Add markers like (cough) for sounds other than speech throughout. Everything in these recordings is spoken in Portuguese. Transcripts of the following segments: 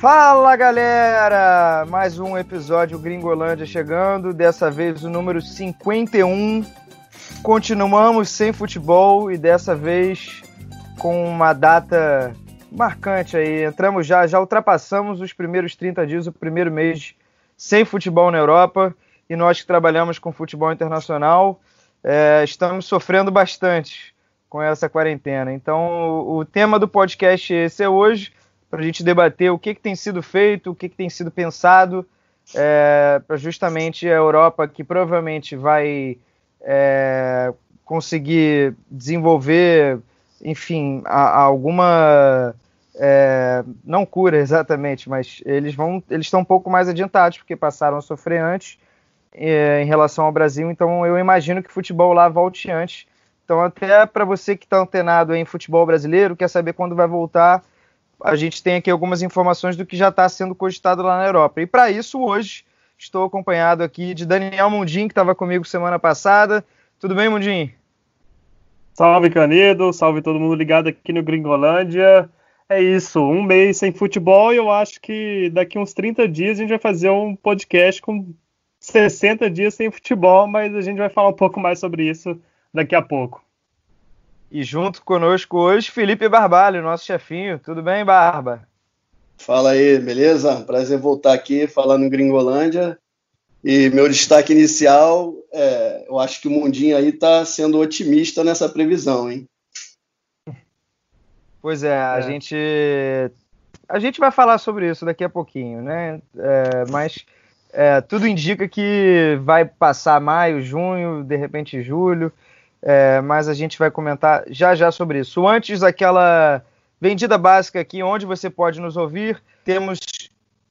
Fala galera! Mais um episódio Gringolândia chegando, dessa vez o número 51. Continuamos sem futebol e dessa vez com uma data marcante aí. Entramos já, já ultrapassamos os primeiros 30 dias, o primeiro mês sem futebol na Europa e nós que trabalhamos com futebol internacional é, estamos sofrendo bastante com essa quarentena. Então, o, tema do podcast esse é hoje, para a gente debater o que, que tem sido feito, o que, que tem sido pensado, é, para justamente a Europa, que provavelmente vai é, conseguir desenvolver, enfim, a, a alguma. É, não cura (laughs) exatamente, mas eles vão, eles estão um pouco mais adiantados porque passaram a sofrer antes é, em relação ao Brasil, então eu imagino que o futebol lá volte antes. Então, até para você que está antenado em futebol brasileiro, quer saber quando vai voltar, a gente tem aqui algumas informações do que já está sendo cogitado lá na Europa. E para isso, hoje, estou acompanhado aqui de Daniel Mundim, que estava comigo semana passada. Tudo bem, Mundim? Salve, Canedo, salve todo mundo ligado aqui no Gringolândia. É isso, um mês sem futebol e eu acho que daqui uns 30 dias a gente vai fazer um podcast com 60 dias sem futebol, mas a gente vai falar um pouco mais sobre isso daqui a pouco. E junto conosco hoje, Felipe Barbalho, nosso chefinho. Tudo bem, Barba? Fala aí, beleza? Prazer voltar aqui falando em Gringolândia. E meu destaque inicial, é, eu acho que o Mundinho aí está sendo otimista nessa previsão, hein? Pois é, a é. gente a gente vai falar sobre isso daqui a pouquinho, né? É, mas é, tudo indica que vai passar maio, junho, de repente julho, é, mas a gente vai comentar já já sobre isso. Antes daquela vendida básica aqui, onde você pode nos ouvir, temos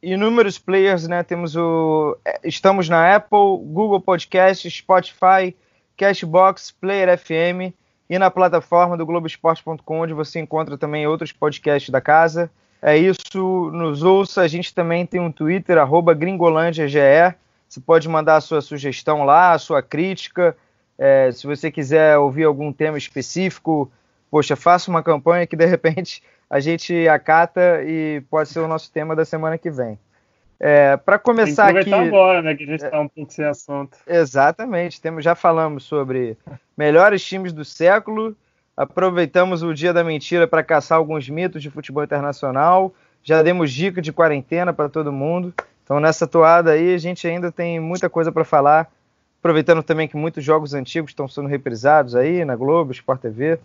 inúmeros players, né? Temos o, é, estamos na Apple, Google Podcast, Spotify, Cashbox, Player FM e na plataforma do Globoesporte.com, onde você encontra também outros podcasts da casa. É isso, nos ouça. A gente também tem um Twitter, arroba gringolândiage. Você pode mandar a sua sugestão lá, a sua crítica. É, se você quiser ouvir algum tema específico, poxa, faça uma campanha que de repente a gente acata e pode ser o nosso tema da semana que vem. É, para começar Tem que aqui. agora, né? Que a gente está um pouco sem assunto. Exatamente. Temos, já falamos sobre melhores times do século Aproveitamos o dia da mentira para caçar alguns mitos de futebol internacional. Já demos dica de quarentena para todo mundo. Então, nessa toada aí, a gente ainda tem muita coisa para falar. Aproveitando também que muitos jogos antigos estão sendo reprisados aí na Globo, Sport TV.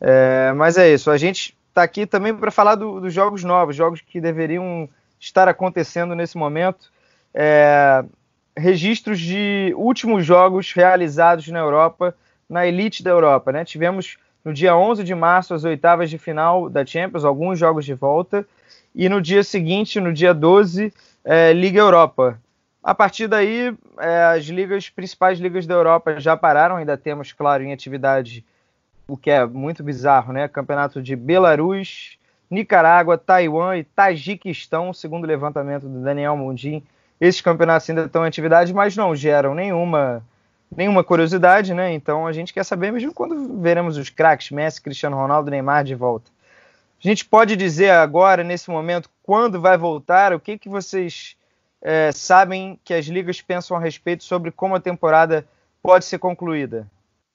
É, mas é isso. A gente está aqui também para falar do, dos jogos novos, jogos que deveriam estar acontecendo nesse momento. É, registros de últimos jogos realizados na Europa, na elite da Europa. Né? Tivemos no dia 11 de março, as oitavas de final da Champions, alguns jogos de volta. E no dia seguinte, no dia 12, é, Liga Europa. A partir daí, é, as ligas, principais ligas da Europa já pararam, ainda temos, claro, em atividade, o que é muito bizarro, né? Campeonato de Belarus, Nicarágua, Taiwan e Tajiquistão, segundo o levantamento do Daniel Mundim. Esses campeonatos ainda estão em atividade, mas não geram nenhuma nenhuma curiosidade, né? Então a gente quer saber mesmo quando veremos os craques Messi, Cristiano Ronaldo, Neymar de volta. A gente pode dizer agora, nesse momento, quando vai voltar? O que, que vocês é, sabem que as ligas pensam a respeito sobre como a temporada pode ser concluída?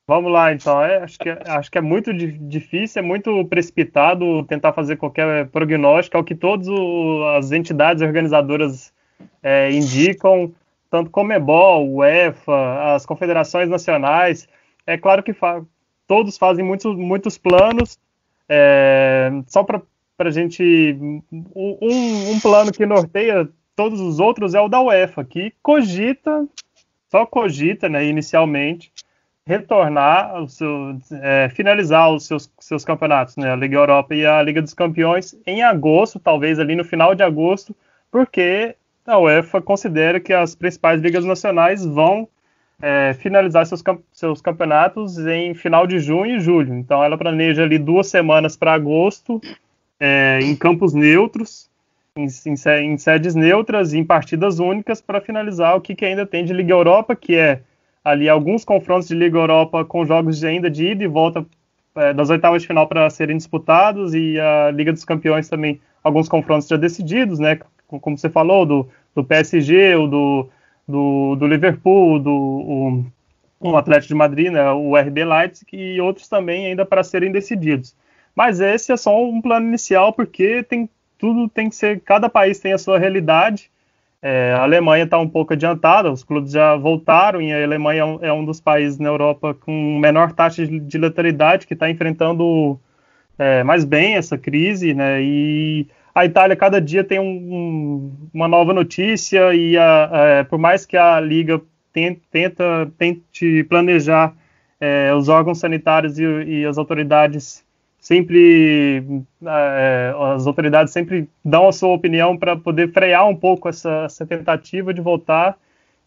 Vamos lá, então. É, acho, que, acho que é muito difícil, é muito precipitado tentar fazer qualquer prognóstico, é o que todas as entidades organizadoras é, indicam tanto Comebol, UEFA, as confederações nacionais. É claro que fa todos fazem muitos, muitos planos, é, só para a gente. Um, um plano que norteia todos os outros é o da UEFA, que cogita, só cogita, né, inicialmente, retornar, o seu, é, finalizar os seus, seus campeonatos, né, a Liga Europa e a Liga dos Campeões, em agosto, talvez ali no final de agosto, porque a UEFA considera que as principais ligas nacionais vão é, finalizar seus, seus campeonatos em final de junho e julho. Então ela planeja ali duas semanas para agosto é, em campos neutros, em, em, em, sedes neutras e em partidas únicas para finalizar o que, que, ainda tem de Liga Europa, que é ali alguns confrontos de Liga Europa com jogos de ainda de ida e volta é, das oitavas de final para serem disputados e a Liga dos Campeões também, alguns confrontos já decididos, né? Como você falou, do, do PSG, o do, do, do Liverpool, do o, o Atlético de Madrid, né, o RB Leipzig e outros também ainda para serem decididos. Mas esse é só um plano inicial porque tem tudo tem que ser cada país tem a sua realidade. É, a Alemanha está um pouco adiantada, os clubes já voltaram e a Alemanha é um, é dos países na Europa com menor taxa de, de letalidade que está enfrentando é, mais bem essa crise, né? E a Itália cada dia tem um, um, uma nova notícia e a, é, por mais que a liga tenta, tente planejar é, os órgãos sanitários e, e, as autoridades sempre é, as autoridades sempre dão a sua opinião para poder frear um pouco essa, essa, tentativa de voltar.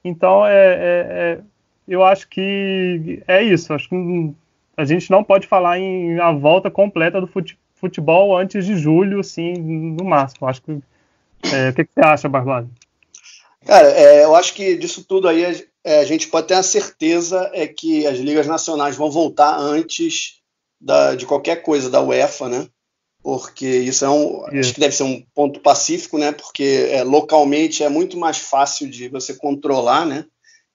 Então é, é, é, eu acho que é isso. Acho que a gente não pode falar em a volta completa do futebol antes de julho, assim, no máximo. Acho que é, o que, que você acha, Barbado? Cara, é, eu acho que disso tudo aí a gente pode ter a certeza é que as ligas nacionais vão voltar antes da, de qualquer coisa da UEFA, né? Porque isso é um, yeah. acho que deve ser um ponto pacífico, né? Porque é, localmente é muito mais fácil de você controlar, né?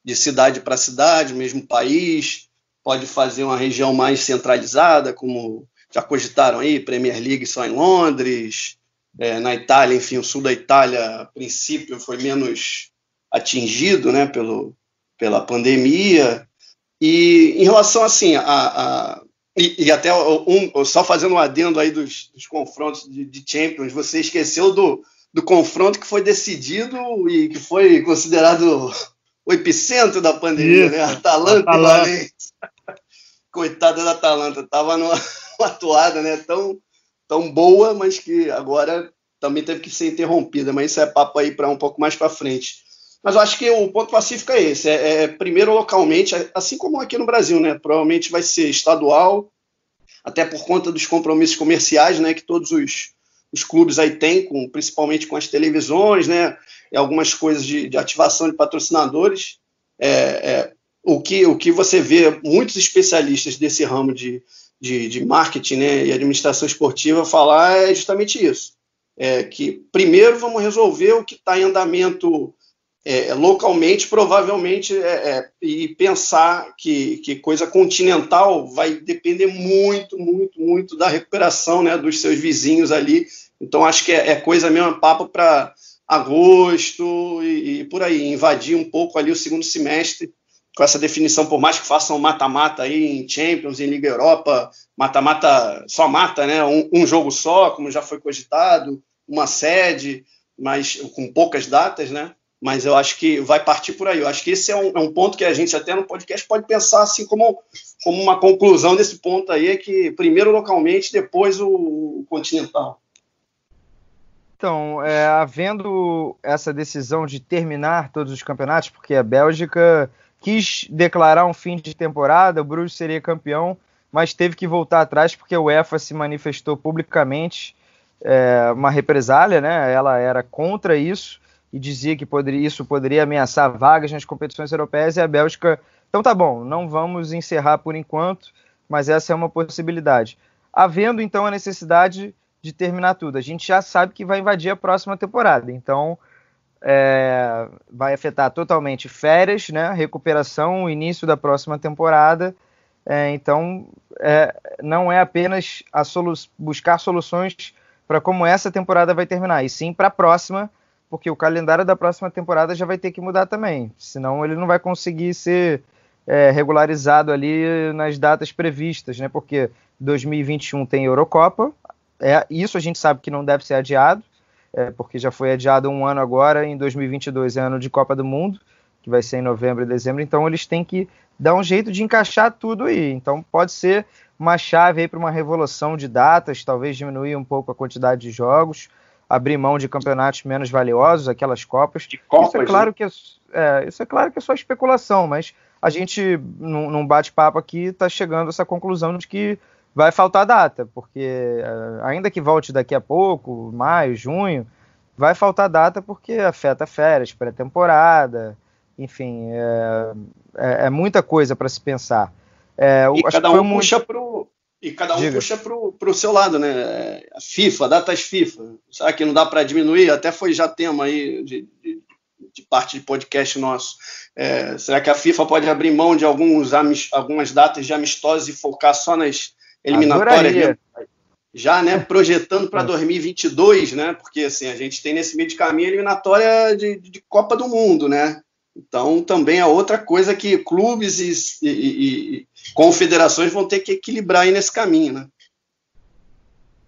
De cidade para cidade, mesmo país, pode fazer uma região mais centralizada, como já cogitaram aí, Premier League só em Londres, é, na Itália, enfim, o sul da Itália, a princípio, foi menos atingido, né? Pelo, pela pandemia. E em relação assim a, a e, e, até um, só fazendo um adendo aí dos, dos confrontos de, de, Champions, você esqueceu do, do confronto que foi decidido e que foi considerado o epicentro da pandemia, né? Atalanta, Atalanta. e Valência. Coitada da Atalanta, tava numa, (laughs) numa toada, né? Tão, tão boa, mas que agora também teve que ser interrompida. Mas isso é papo aí para um pouco mais para frente. Mas eu acho que o ponto pacífico é esse: é, é, primeiro localmente, assim como aqui no Brasil, né? Provavelmente vai ser estadual, até por conta dos compromissos comerciais, né? Que todos os, os clubes aí têm, com, principalmente com as televisões, né? E algumas coisas de, de ativação de patrocinadores. É, é, o, que, o que você vê muitos especialistas desse ramo de, de, de marketing né, e administração esportiva falar é justamente isso. É que primeiro vamos resolver o que está em andamento é, localmente, provavelmente, é, é, e pensar que, que coisa continental vai depender muito, muito, muito da recuperação né, dos seus vizinhos ali. Então, acho que é, é coisa mesmo, papo para agosto e, e, por aí, invadir um pouco ali o segundo semestre com essa definição, por mais que façam mata-mata aí em Champions, em Liga Europa, mata-mata só mata, né? Um, um, jogo só, como já foi cogitado, uma sede, mas com poucas datas, né? Mas eu acho que vai partir por aí. Eu acho que esse é um, é um, ponto que a gente até no podcast pode pensar assim como, como uma conclusão desse ponto aí, é que primeiro localmente, depois o, continental. Então, é, havendo essa decisão de terminar todos os campeonatos, porque a Bélgica quis declarar um fim de temporada, o Bruges seria campeão, mas teve que voltar atrás porque o UEFA se manifestou publicamente é, uma represália, né? Ela era contra isso e dizia que poderia, isso poderia ameaçar vagas nas competições europeias e a Bélgica, então tá bom, não vamos encerrar por enquanto, mas essa é uma possibilidade. Havendo então a necessidade de terminar tudo, a gente já sabe que vai invadir a próxima temporada, então é, vai afetar totalmente férias, né, recuperação, o início da próxima temporada. É, então, é, não é apenas solu buscar soluções para como essa temporada vai terminar, e sim para a próxima porque o calendário da próxima temporada já vai ter que mudar também, senão ele não vai conseguir ser é, regularizado ali nas datas previstas, né? Porque 2021 tem Eurocopa, é, isso a gente sabe que não deve ser adiado, é, porque já foi adiado um ano agora, em 2022 é ano de Copa do Mundo, que vai ser em novembro e dezembro, então eles têm que dar um jeito de encaixar tudo aí. Então pode ser uma chave aí para uma revolução de datas, talvez diminuir um pouco a quantidade de jogos, abrir mão de campeonatos menos valiosos, aquelas copas. Copas, isso é claro né? que é, é, isso é claro que é só especulação, mas a gente num, num bate-papo aqui está chegando a essa conclusão de que vai faltar data, porque é, ainda que volte daqui a pouco, maio, junho, vai faltar data porque afeta férias, pré-temporada, enfim, é, é, é, muita coisa para se pensar. É, e cada um, um puxa pro, E cada um Diga. puxa para o seu lado, né? A FIFA, datas FIFA. Será que não dá para diminuir? Até foi já tema aí de, de, de parte de podcast nosso. É, será que a FIFA pode abrir mão de alguns, algumas datas de amistosos e focar só nas eliminatórias? Já, né? Projetando para 2022, né? Porque assim a gente tem nesse meio de caminho a eliminatória de, de Copa do Mundo, né? Então, também é outra coisa que clubes e, e, e, confederações vão ter que equilibrar aí nesse caminho, né?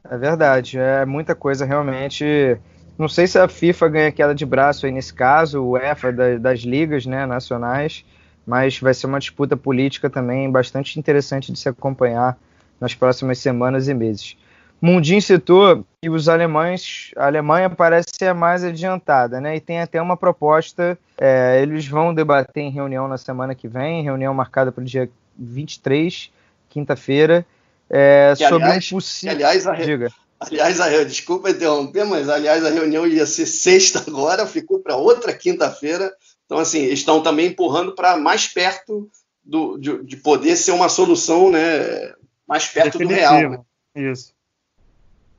É verdade, é muita coisa realmente. Não sei se a FIFA ganha queda de braço aí nesse caso, o UEFA das, das ligas né, nacionais, mas vai ser uma disputa política também bastante interessante de se acompanhar nas próximas semanas e meses. Mundinho citou que os alemães, a Alemanha parece ser a mais adiantada, né? E tem até uma proposta, é, eles vão debater em reunião na semana que vem, reunião marcada para o dia 23, quinta-feira, é, sobre aliás, um possível. Aliás, a, re... Diga. aliás a, desculpa interromper, mas aliás a reunião ia ser (laughs) sexta agora, ficou para outra quinta-feira. Então, assim, estão também empurrando para mais perto do, de, de, poder ser uma solução, né? Mais perto Definitivo. do real. Né? Isso.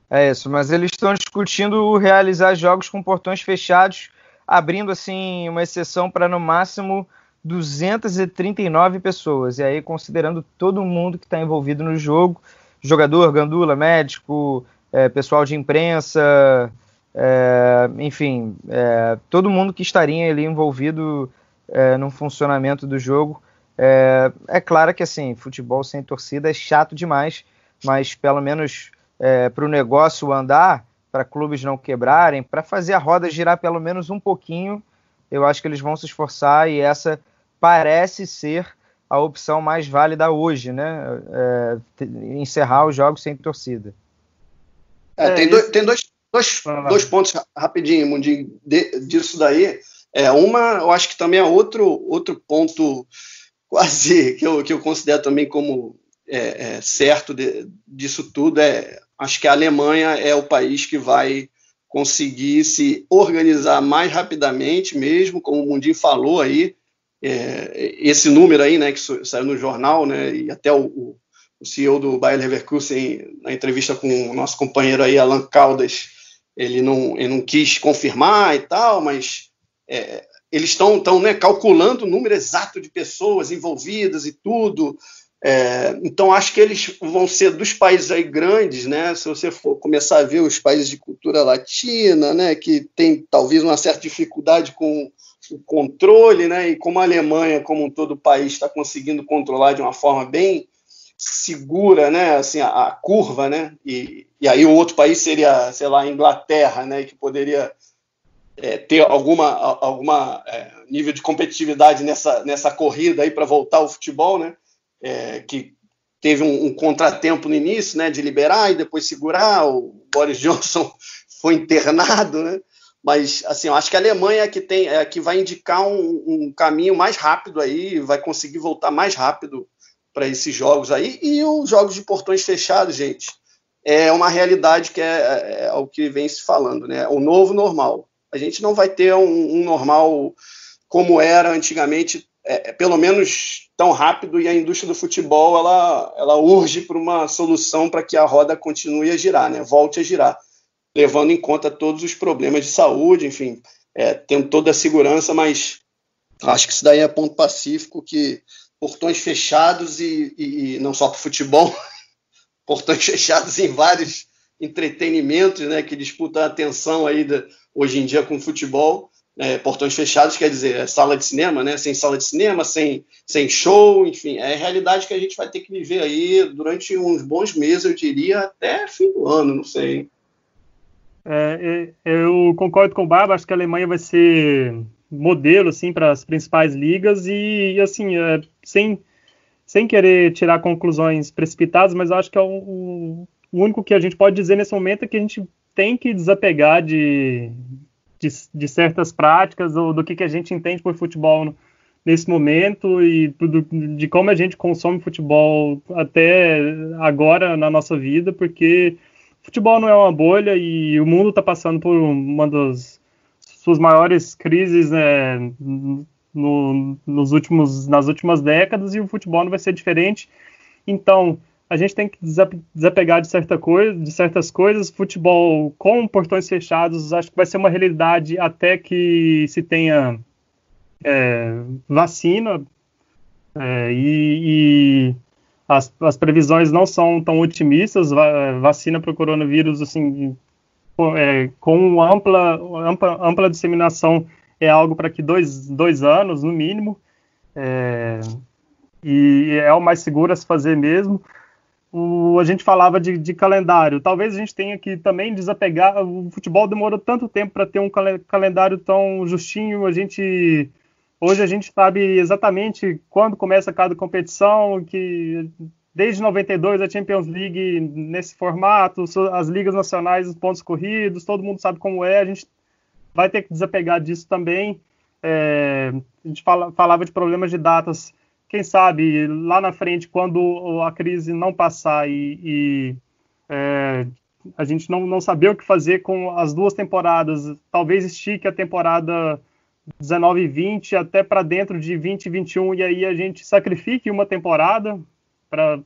É isso, mas eles estão discutindo realizar jogos com portões fechados, abrindo assim uma exceção para no máximo 239 pessoas. E aí, considerando todo mundo que está envolvido no jogo, jogador, gandula, médico, é, pessoal de imprensa, é, enfim, é, todo mundo que estaria ali envolvido é, no funcionamento do jogo. É, é claro que assim, futebol sem torcida é chato demais, mas pelo menos é, para o negócio andar, para clubes não quebrarem, para fazer a roda girar pelo menos um pouquinho, eu acho que eles vão se esforçar e essa parece ser a opção mais válida hoje, né? É, encerrar os jogos sem torcida. É, tem, dois, tem dois, dois, dois, pontos rapidinho, Mundinho, de, disso daí. É, uma, eu acho que também é outro, outro ponto (laughs) quase que eu, que eu considero também como é, é, certo de, disso tudo é acho que a Alemanha é o país que vai conseguir se organizar mais rapidamente, mesmo como o Mundinho falou aí, é, esse número aí, né, que saiu no jornal, né, e até o, o CEO do Bayer Leverkusen, na entrevista com o nosso companheiro aí, Alan Caldas, ele não, ele não quis confirmar e tal, mas é, eles estão né, calculando o número exato de pessoas envolvidas e tudo, é, então, acho que eles vão ser dos países aí grandes, né? Se você for começar a ver os países de cultura latina, né, que tem talvez uma certa dificuldade com o controle, né? E como a Alemanha, como um todo o país, está conseguindo controlar de uma forma bem segura, né? Assim, a, a, curva, né? E, e aí o outro país seria, sei lá, a Inglaterra, né? Que poderia é, ter alguma, alguma é, nível de competitividade nessa, nessa corrida aí para voltar ao futebol, né? É, que teve um, um, contratempo no início, né, de liberar e depois segurar. O Boris (laughs) Johnson foi internado, né? Mas assim, eu acho que a Alemanha é que tem, é que vai indicar um, um caminho mais rápido aí, vai conseguir voltar mais rápido para esses jogos aí. E os jogos de portões fechados, gente, é uma realidade que é, é, é o que vem se falando, né? O novo normal. A gente não vai ter um, um normal como era antigamente é, é, pelo menos tão rápido e a indústria do futebol ela, ela urge por uma solução para que a roda continue a girar, né? volte a girar, levando em conta todos os problemas de saúde, enfim, é, tendo toda a segurança, mas acho que isso daí é ponto pacífico que portões fechados e, e, e não só para o futebol, (laughs) portões fechados em vários entretenimentos, né, que disputam a atenção aí da, hoje em dia com o futebol, é, portões fechados, quer dizer, é sala de cinema, né? Sem sala de cinema, sem, sem show, enfim, é a realidade que a gente vai ter que viver aí durante uns bons meses, eu diria, até fim do ano, não sei. É, eu concordo com o Baba, acho que a Alemanha vai ser modelo assim para as principais ligas e, e assim, é, sem, sem querer tirar conclusões precipitadas, mas acho que é o, o único que a gente pode dizer nesse momento é que a gente tem que desapegar de, de, de certas práticas ou do que, que a gente entende por futebol no, nesse momento e do, de como a gente consome futebol até agora na nossa vida, porque futebol não é uma bolha e o mundo está passando por uma das suas maiores crises né, no, nos últimos, nas últimas décadas e o futebol não vai ser diferente. Então, a gente tem que desapegar de, certa coisa, de certas coisas. Futebol com portões fechados, acho que vai ser uma realidade até que se tenha é, vacina. É, e, e as, as, previsões não são tão otimistas. Vacina para o coronavírus, assim, é, com ampla, ampla, ampla disseminação, é algo para que dois, dois anos, no mínimo. É, e é o mais seguro a se fazer mesmo o, a gente falava de, de, calendário. Talvez a gente tenha que também desapegar. O futebol demorou tanto tempo para ter um calendário tão justinho. A gente hoje a gente sabe exatamente quando começa cada competição, que desde 92 a Champions League nesse formato, as ligas nacionais, os pontos corridos, todo mundo sabe como é. A gente vai ter que desapegar disso também. É, a gente fala, falava de problemas de datas quem sabe lá na frente, quando a crise não passar e, e é, a gente não, não saber o que fazer com as duas temporadas, talvez estique a temporada 19 e 20 até para dentro de 20 e 21 e aí a gente sacrifique uma temporada para,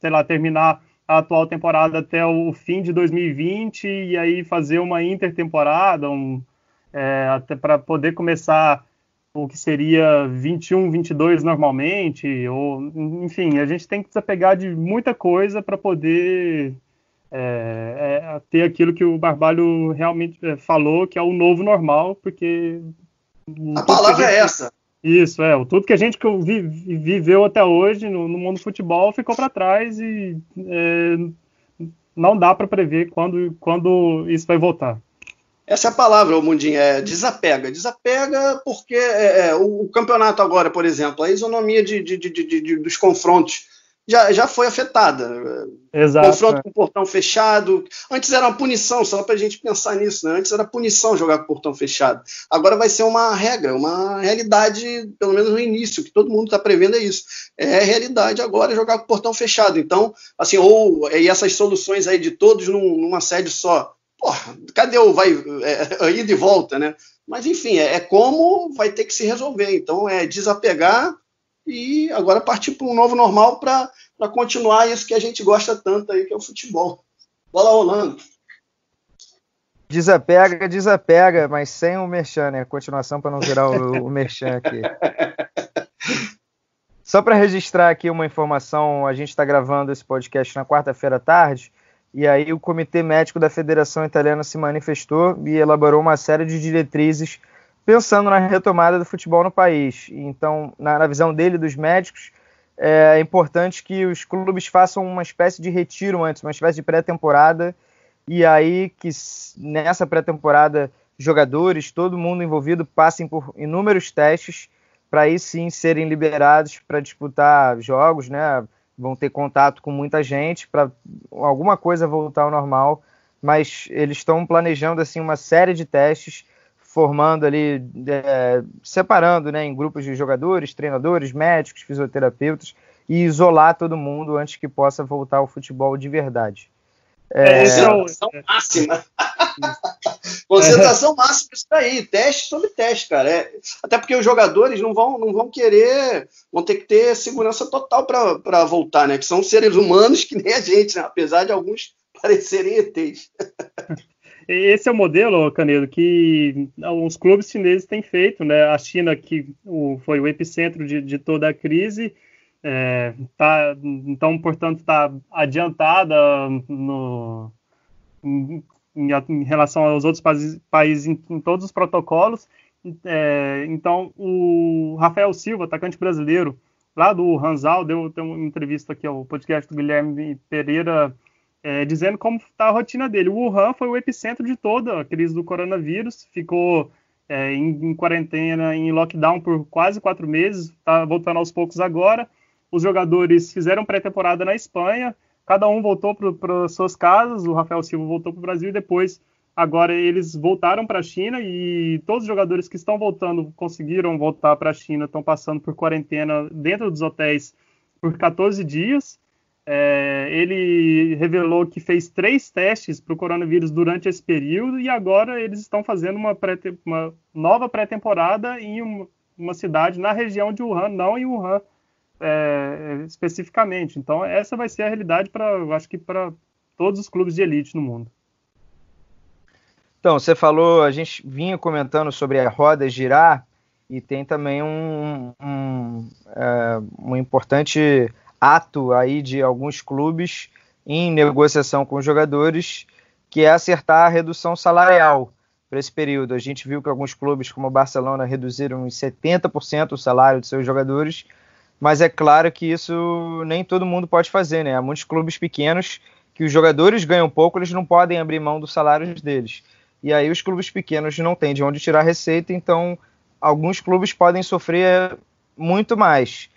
sei lá, terminar a atual temporada até o fim de 2020 e aí fazer uma intertemporada, um, é, até para poder começar o que seria 21, 22 normalmente, ou enfim, a gente tem que desapegar de muita coisa para poder é, é, ter aquilo que o Barbalho realmente é, falou, que é o novo normal, porque a palavra é gente, é essa. Isso é, o tudo que a gente viveu até hoje no, no mundo do futebol ficou para trás e é, não dá para prever quando, quando isso vai voltar. Essa é a palavra, Mundinho, é desapega. Desapega porque é, é, o, o, campeonato agora, por exemplo, a isonomia de, de, de, dos confrontos já, já foi afetada. Exato. Confronto é. com portão fechado. Antes era uma punição, só para a gente pensar nisso, né? Antes era punição jogar com portão fechado. Agora vai ser uma regra, uma realidade, pelo menos no início, que todo mundo está prevendo é isso. É realidade agora jogar com portão fechado. Então, assim, ou e essas soluções aí de todos num, numa sede só porra, cadê o vai é, é, ida e volta, né? Mas enfim, é, é, como vai ter que se resolver. Então é desapegar e agora partir para um novo normal para continuar isso que a gente gosta tanto aí, que é o futebol. Bola rolando. Desapega, desapega, mas sem o merchan, né? Continuação para não virar o, o merchan aqui. (laughs) Só para registrar aqui uma informação, a gente está gravando esse podcast na quarta-feira à tarde. E aí o Comitê Médico da Federação Italiana se manifestou e elaborou uma série de diretrizes pensando na retomada do futebol no país. Então, na, na visão dele, dos médicos, é importante que os clubes façam uma espécie de retiro antes, uma espécie de pré-temporada, e aí que nessa pré-temporada jogadores, todo mundo envolvido passem por inúmeros testes para aí sim serem liberados para disputar jogos, né? Vão ter contato com muita gente para alguma coisa voltar ao normal, mas eles estão planejando assim uma série de testes, formando ali, é, separando né, em grupos de jogadores, treinadores, médicos, fisioterapeutas e isolar todo mundo antes que possa voltar ao futebol de verdade. É, concentração é, máxima. (laughs) concentração máxima isso daí, teste sobre teste, cara. É, até porque os jogadores não vão, não vão querer, vão ter que ter segurança total para voltar, né? Que são seres humanos que nem a gente, né? apesar de alguns (laughs) parecerem ETs. Esse é o modelo, Canedo, que alguns clubes chineses têm feito, né? A China, que foi o epicentro de, de toda a crise, é, tá, então, portanto, está adiantada no, em, em, relação aos outros países, países em, em, todos os protocolos. É, então, o Rafael Silva, atacante brasileiro, lá do Ranzal, deu, uma entrevista aqui ao podcast do Guilherme Pereira, é, dizendo como está a rotina dele. O Wuhan foi o epicentro de toda a crise do coronavírus, ficou é, em, em, quarentena, em lockdown por quase quatro meses, está voltando aos poucos agora os jogadores fizeram pré-temporada na Espanha, cada um voltou para suas casas, o Rafael Silva voltou para o Brasil e depois, agora eles voltaram para a China e todos os jogadores que estão voltando conseguiram voltar para a China, estão passando por quarentena dentro dos hotéis por 14 dias. É, ele revelou que fez três testes para o coronavírus durante esse período e agora eles estão fazendo uma, pré uma nova pré-temporada em uma, uma, cidade na região de Wuhan, não em Wuhan, é, especificamente. Então, essa vai ser a realidade para, acho que para todos os clubes de elite no mundo. Então, você falou, a gente vinha comentando sobre a roda girar e tem também um, um, é, um importante ato aí de alguns clubes em negociação com os jogadores, que é acertar a redução salarial para esse período. A gente viu que alguns clubes, como o Barcelona, reduziram em 70% o salário de seus jogadores, mas é claro que isso nem todo mundo pode fazer, né? Há muitos clubes pequenos que os jogadores ganham pouco, eles não podem abrir mão dos salários deles. E aí os clubes pequenos não têm de onde tirar receita, então alguns clubes podem sofrer muito mais.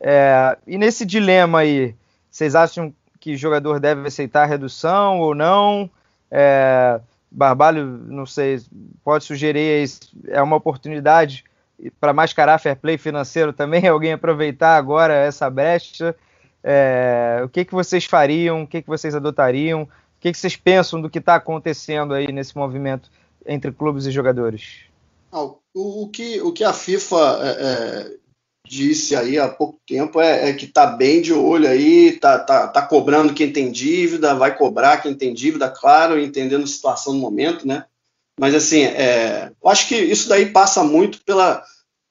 É, e nesse dilema aí, vocês acham que o jogador deve aceitar a redução ou não? É, Barbalho, não sei, pode sugerir é uma oportunidade para mascarar fair play financeiro também, (laughs) alguém aproveitar agora essa brecha. É, o que, que vocês fariam? O que, que vocês adotariam? O que, que vocês pensam do que está acontecendo aí nesse movimento entre clubes e jogadores? Ah, o, o, que, o que a FIFA é, é, disse aí há pouco tempo é, é que está bem de olho aí, está tá, tá cobrando quem tem dívida, vai cobrar quem tem dívida, claro, entendendo a situação no momento, né? Mas assim, é, eu acho que isso daí passa muito pela,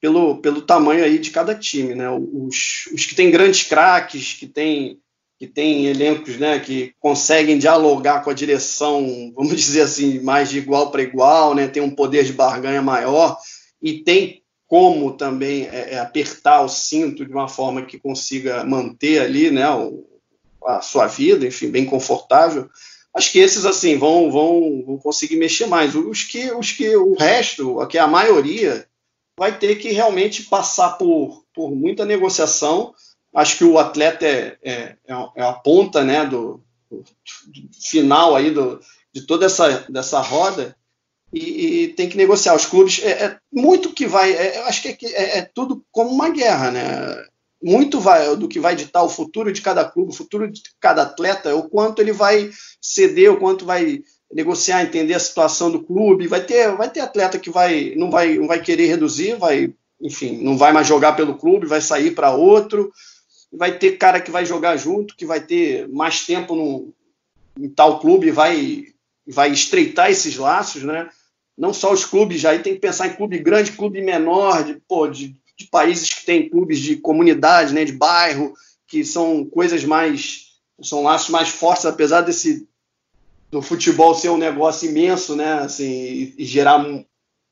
pelo, pelo tamanho aí de cada time, né? Os, os que têm grandes craques, que têm que tem elencos né, que conseguem dialogar com a direção, vamos (laughs) dizer assim, mais de igual para igual, né, tem um poder de barganha maior e tem como também é, é, apertar o cinto de uma forma que consiga manter ali né, o, a sua vida, enfim, bem confortável. Acho que esses assim vão, vão, vão conseguir mexer mais. Os que, os que o resto, é a maioria, vai ter que realmente passar por, por muita negociação Acho que o atleta é, é, é, é a ponta né, do, do, final aí do, de toda essa dessa roda e, e tem que negociar. Os clubes, é, é muito que vai, é, acho que é, é, tudo como uma guerra, né? Muito vai, do que vai ditar o futuro de cada clube, o futuro de cada atleta, o quanto ele vai ceder, o quanto vai negociar, entender a situação do clube. Vai ter, vai ter atleta que vai não vai, não vai querer reduzir, vai, enfim, não vai mais jogar pelo clube, vai sair para outro vai ter cara que vai jogar junto, que vai ter mais tempo no, em tal clube, vai, vai estreitar esses laços, né? Não só os clubes, aí tem que pensar em clube grande, clube menor, de, pô, de, de países que tem clubes de comunidade, né, de bairro, que são coisas mais, são laços mais fortes, apesar desse do futebol ser um negócio imenso, né, assim, e, gerar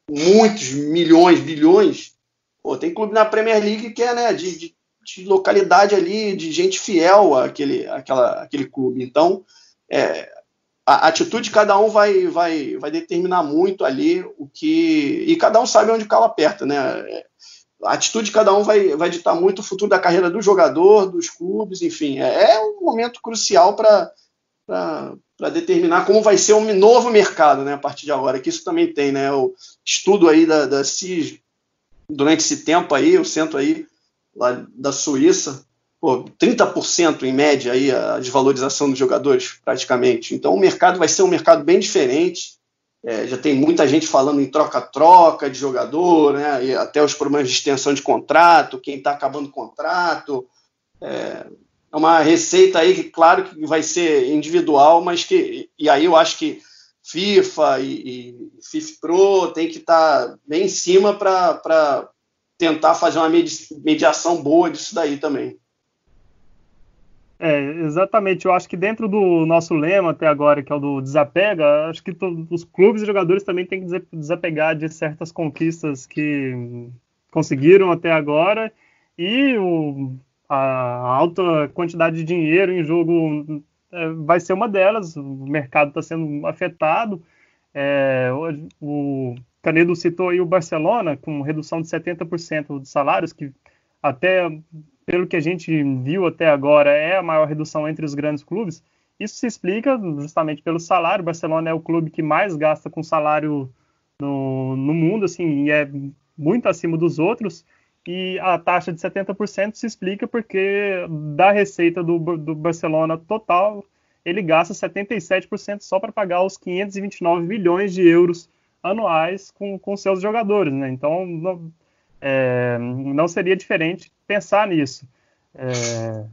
muitos milhões, bilhões. Pô, tem clube na Premier League que é, né, de, de de localidade ali, de gente fiel àquele, àquela, àquele clube. Então, é, a atitude de cada um vai, vai, vai determinar muito ali o que. E cada um sabe onde o calo aperta, né? A atitude de cada um vai, vai ditar muito o futuro da carreira do jogador, dos clubes, enfim. É, é um momento crucial para determinar como vai ser um novo mercado né, a partir de agora, que isso também tem, né? O estudo aí da, da CIS durante esse tempo aí, o centro aí lá da Suíça, pô, 30% em média aí a desvalorização dos jogadores, praticamente. Então o mercado vai ser um mercado bem diferente. É, já tem muita gente falando em troca-troca de jogador, né? E até os problemas de extensão de contrato, quem está acabando o contrato. É, é uma receita aí que, claro, que vai ser individual, mas que. E aí eu acho que FIFA e, e FIFA Pro tem que estar tá bem em cima para tentar fazer uma mediação boa disso daí também. É, exatamente. Eu acho que dentro do nosso lema até agora, que é o do desapega, acho que os clubes e jogadores também têm que desapegar de certas conquistas que conseguiram até agora e o, a alta quantidade de dinheiro em jogo é, vai ser uma delas. O mercado está sendo afetado. É, o, Canedo citou aí o Barcelona, com redução de 70% de salários, que até pelo que a gente viu até agora é a maior redução entre os grandes clubes. Isso se explica justamente pelo salário. O Barcelona é o clube que mais gasta com salário no, no mundo, assim, e é muito acima dos outros. E a taxa de 70% se explica porque da receita do, do Barcelona total, ele gasta 77% só para pagar os 529 milhões de euros anuais com, com seus jogadores, né? Então não, é, não seria diferente pensar nisso. É,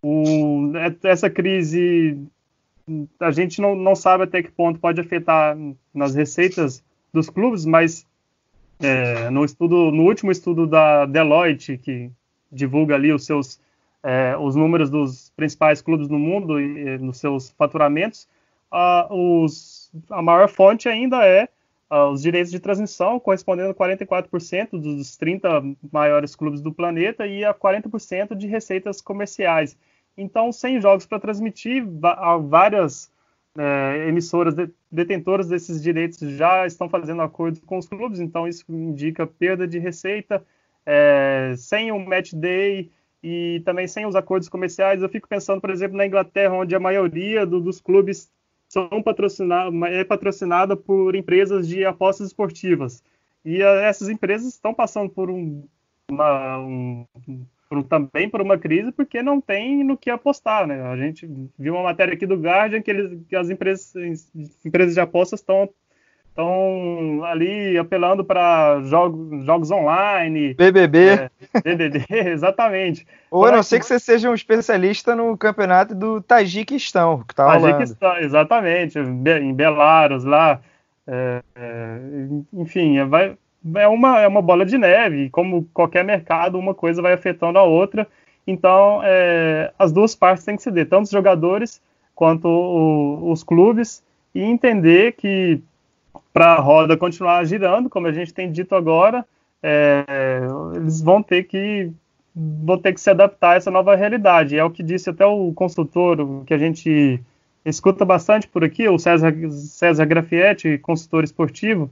o, essa crise a gente não, não sabe até que ponto pode afetar nas receitas dos clubes, mas é, no estudo, no último estudo da Deloitte, que divulga ali os seus é, os números dos principais clubes no mundo e, nos seus faturamentos, a, os, a maior fonte ainda é os direitos de transmissão, correspondendo a 44% dos 30 maiores clubes do planeta e a 40% de receitas comerciais. Então, sem jogos para transmitir, várias é, emissoras de, detentoras desses direitos já estão fazendo acordos com os clubes, então isso indica perda de receita. É, sem o match day e também sem os acordos comerciais, eu fico pensando, por exemplo, na Inglaterra, onde a maioria do, dos clubes são patrocinados, é patrocinada por empresas de apostas esportivas. E a, essas empresas estão passando por um, uma, um por, também por uma crise, porque não tem no que apostar, né? A gente viu uma matéria aqui do Guardian que, eles, que as empresas, empresas de apostas estão estão ali apelando para jogos, jogos online. BBB. É, BBB, (laughs) exatamente. Ou a não ser que você seja um especialista no campeonato do Tajiquistão, que tá Tajiquistão, exatamente. Em Belarus, lá. É, é, enfim, vai, é uma, é uma bola de neve, como qualquer mercado, uma coisa vai afetando a outra. Então, é, as duas partes têm que ceder, tanto os jogadores quanto o, os clubes, e entender que para a roda continuar girando, como a gente tem dito agora, é, eles vão ter que vão ter que se adaptar a essa nova realidade. É o que disse até o consultor, que a gente escuta bastante por aqui, o César, César Grafietti, consultor esportivo,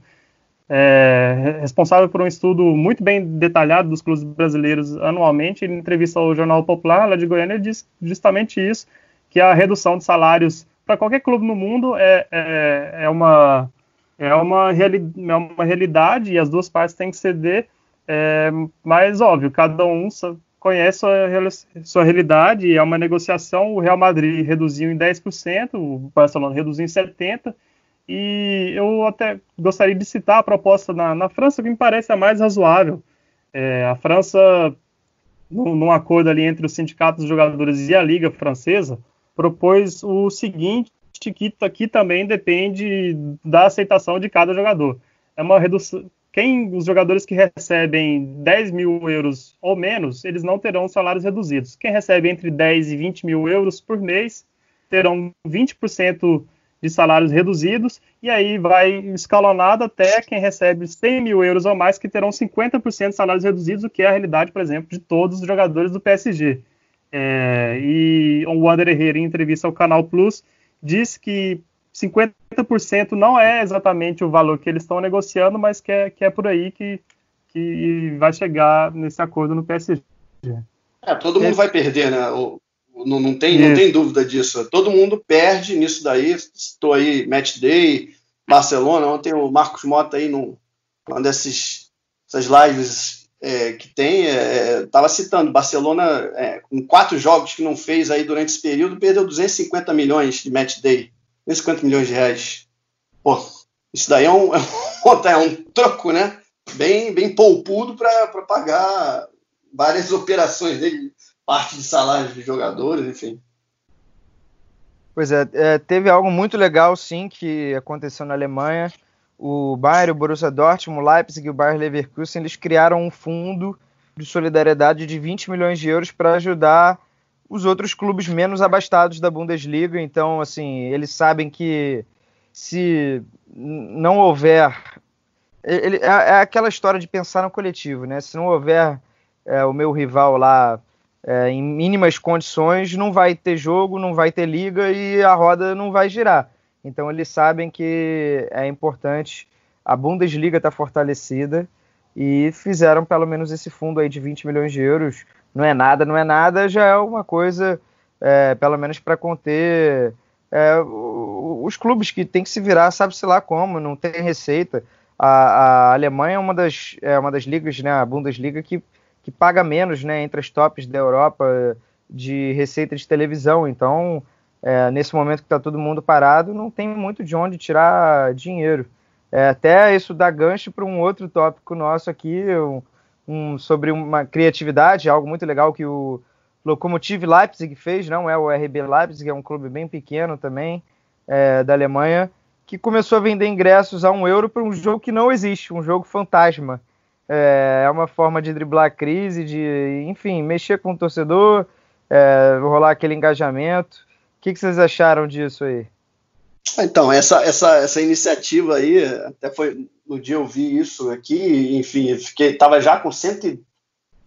é, responsável por um estudo muito bem detalhado dos clubes brasileiros anualmente. Em entrevista ao Jornal Popular, lá de Goiânia, ele diz justamente isso, que a redução de salários para qualquer clube no mundo é, é, é, uma, é, uma, reali é uma realidade e as duas partes têm que ceder, é, mas, óbvio, cada um conhece a sua realidade é uma negociação. O Real Madrid reduziu em 10%, o Barcelona reduziu em 70%, e eu até gostaria de citar a proposta na, na França, que me parece a mais razoável. É, a França, num, num, acordo ali entre os sindicatos dos jogadores e a Liga Francesa, propôs o seguinte, que aqui também depende da aceitação de cada jogador. É uma redução. Quem, os jogadores que recebem 10 mil euros ou menos, eles não terão salários reduzidos. Quem recebe entre 10 e 20 mil euros por mês terão 20% de salários reduzidos, e aí vai escalonado até quem recebe 100 mil euros ou mais, que terão 50% de salários reduzidos, o que é a realidade, por exemplo, de todos os jogadores do PSG. É, e o Wander Herrera, em entrevista ao Canal Plus, disse que 50% não é exatamente o valor que eles estão negociando, mas que é, que é por aí que, que vai chegar nesse acordo no PSG. É, todo mundo vai perder, né? O, não, não, tem, não tem dúvida disso. Todo mundo perde nisso daí. Estou aí, Match Day, Barcelona. Ontem o Marcos Mota aí, num, uma dessas essas lives é, que tem, estava é, citando, Barcelona, é, com quatro jogos que não fez aí durante esse período, perdeu 250 milhões de Match Day. 250 milhões de reais. Pô, isso daí é um, (laughs) é um, é um troco, né? Bem, bem poupudo para pagar várias operações dele parte de salários de jogadores, enfim. Pois é, é, teve algo muito legal, sim, que aconteceu na Alemanha. O Bayern, o Borussia Dortmund, o Leipzig e o Bayern Leverkusen, eles criaram um fundo de solidariedade de 20 milhões de euros para ajudar os outros clubes menos abastados da Bundesliga. Então, assim, eles sabem que se não houver... Ele, é, é aquela história de pensar no coletivo, né? Se não houver é, o meu rival lá é, em mínimas condições, não vai ter jogo, não vai ter liga e a roda não vai girar. Então eles sabem que é importante, a Bundesliga está fortalecida e fizeram pelo menos esse fundo aí de 20 milhões de euros. Não é nada, não é nada, já é uma coisa, é, pelo menos para conter é, os clubes que tem que se virar, sabe-se lá como, não tem receita. A, a Alemanha é uma das, é uma das ligas, né, a Bundesliga, que que paga menos né, entre as tops da Europa de receita de televisão. Então, é, nesse momento que está todo mundo parado, não tem muito de onde tirar dinheiro. É, até isso dá gancho para um outro tópico nosso aqui, um, um, sobre uma criatividade, algo muito legal que o Lokomotiv Leipzig fez, não é o RB Leipzig, é um clube bem pequeno também é, da Alemanha, que começou a vender ingressos a um euro para um jogo que não existe, um jogo fantasma. É, é uma forma de driblar a crise, de, enfim, mexer com o torcedor, é, rolar aquele engajamento. Que, que vocês acharam disso aí? Então, essa, essa, essa iniciativa aí, até foi no dia eu vi isso aqui, enfim, fiquei, tava já com cento,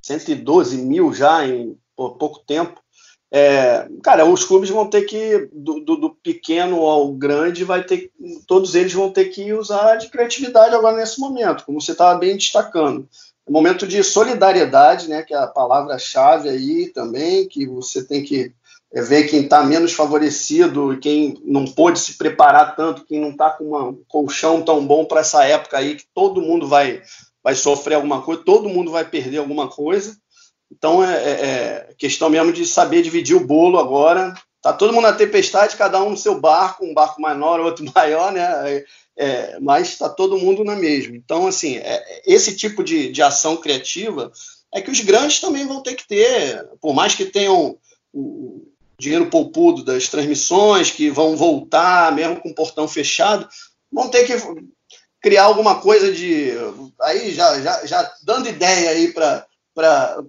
112 mil já em pô, pouco tempo. É, cara, os clubes vão ter que, do, do, do, pequeno ao grande, vai ter, todos eles vão ter que usar de criatividade agora nesse momento, como você estava bem destacando. É momento de solidariedade, né, que é a palavra-chave aí também, que você tem que é, ver quem está menos favorecido quem não pôde se preparar tanto, quem não está com um colchão tão bom para essa época aí, que todo mundo vai, vai sofrer alguma coisa, todo mundo vai perder alguma coisa. Então é, é, é, questão mesmo de saber dividir o bolo agora. Tá todo mundo na tempestade, cada um no seu barco, um barco menor, (laughs) outro maior, né? É, é mas está todo mundo na mesma. Então, assim, é, esse tipo de, de ação criativa é que os grandes também vão ter que ter, por mais que tenham dinheiro poupudo das transmissões, que vão voltar, mesmo com o portão fechado, vão ter que criar alguma coisa de. Aí já, já, já dando ideia aí para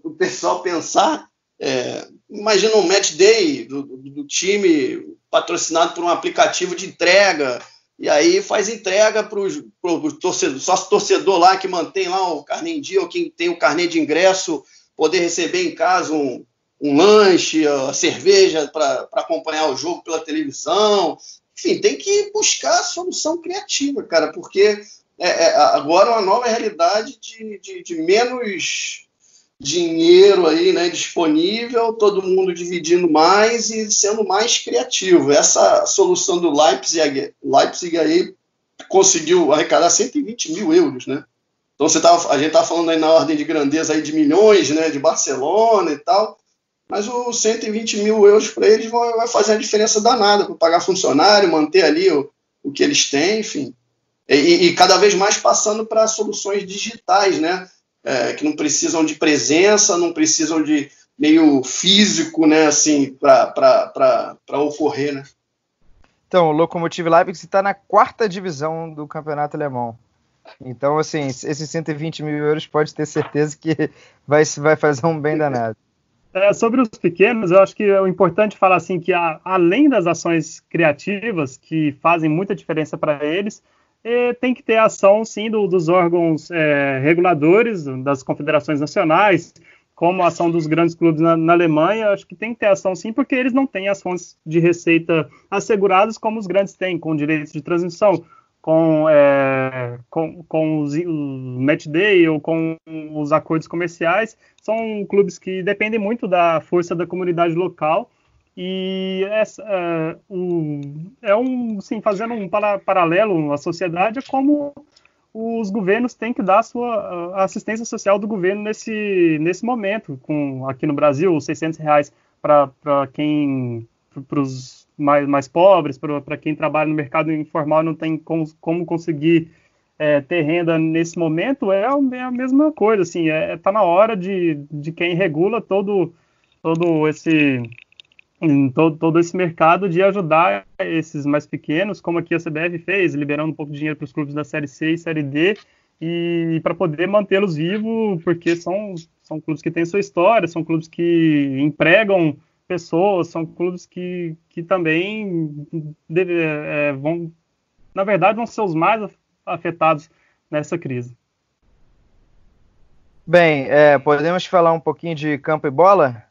o pessoal pensar. É, imagina um match day do, do, do, time patrocinado por um aplicativo de entrega, e aí faz entrega para o torcedor, sócio torcedor lá que mantém lá o carnê em dia, ou quem tem o carnê de ingresso, poder receber em casa um, um lanche, a cerveja para acompanhar o jogo pela televisão. Enfim, tem que buscar solução criativa, cara, porque é, é agora é uma nova realidade de, de, de menos dinheiro aí, né, disponível, todo mundo dividindo mais e sendo mais criativo. Essa solução do Leipzig, Leipzig aí conseguiu arrecadar 120 mil euros, né? Então você tava, a gente está falando aí na ordem de grandeza aí de milhões, né, de Barcelona e tal, mas os 120 mil euros para eles vai, vai fazer a diferença danada para pagar funcionário, manter ali o, o que eles têm, enfim. E, e cada vez mais passando para soluções digitais, né? é, que não precisam de presença, não precisam de meio físico, né, assim, para ocorrer, né? Então, o Lokomotiv Leipzig está na quarta divisão do campeonato alemão. Então, assim, esses 120 mil euros pode ter certeza que vai, vai fazer um bem danado. É, sobre os pequenos, eu acho que é importante falar assim que a, além das ações criativas que fazem muita diferença para eles, é, tem que ter ação, sim, do, dos órgãos é, reguladores, das confederações nacionais, como a ação dos grandes clubes na, na, Alemanha, acho que tem que ter ação sim, porque eles não têm as fontes de receita asseguradas como os grandes têm, com direitos de transmissão, com, é, com, com os, o match day ou com os acordos comerciais. São clubes que dependem muito da força da comunidade local e essa, uh, é um, sim, fazendo um para, paralelo à sociedade, é como os governos têm que dar a sua a assistência social do governo nesse, nesse momento, com aqui no Brasil, os 600 reais para quem, para os mais, mais pobres, para quem trabalha no mercado informal não tem como, como conseguir é, ter renda nesse momento, é, é a mesma coisa, assim, está é, tá na hora de, de quem regula todo, todo esse todo, todo esse mercado de ajudar esses mais pequenos, como aqui a CBF fez, liberando um pouco de dinheiro para os clubes da Série C e Série D, e para poder mantê-los vivos, porque são, são clubes que têm sua história, são clubes que empregam pessoas, são clubes que, que também deve, é, vão, na verdade, vão ser os mais afetados nessa crise. Bem, é, podemos falar um pouquinho de campo e bola?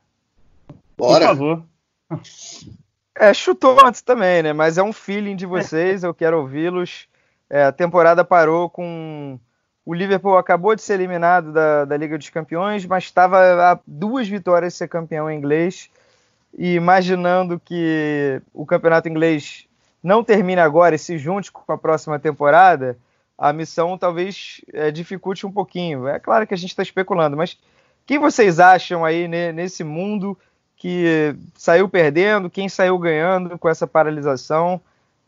Bora. Por favor. (laughs) É, chutou antes também, né? Mas é um feeling de vocês, eu quero ouvi-los. É, a temporada parou com. O Liverpool acabou de ser eliminado da, da Liga dos Campeões, mas estava a duas vitórias de ser campeão inglês. E imaginando que o campeonato inglês não termine agora e se junte com a próxima temporada, a missão talvez é, dificulte um pouquinho. É claro que a gente está especulando, mas quem vocês acham aí né, nesse mundo que saiu perdendo, quem saiu ganhando com essa paralisação.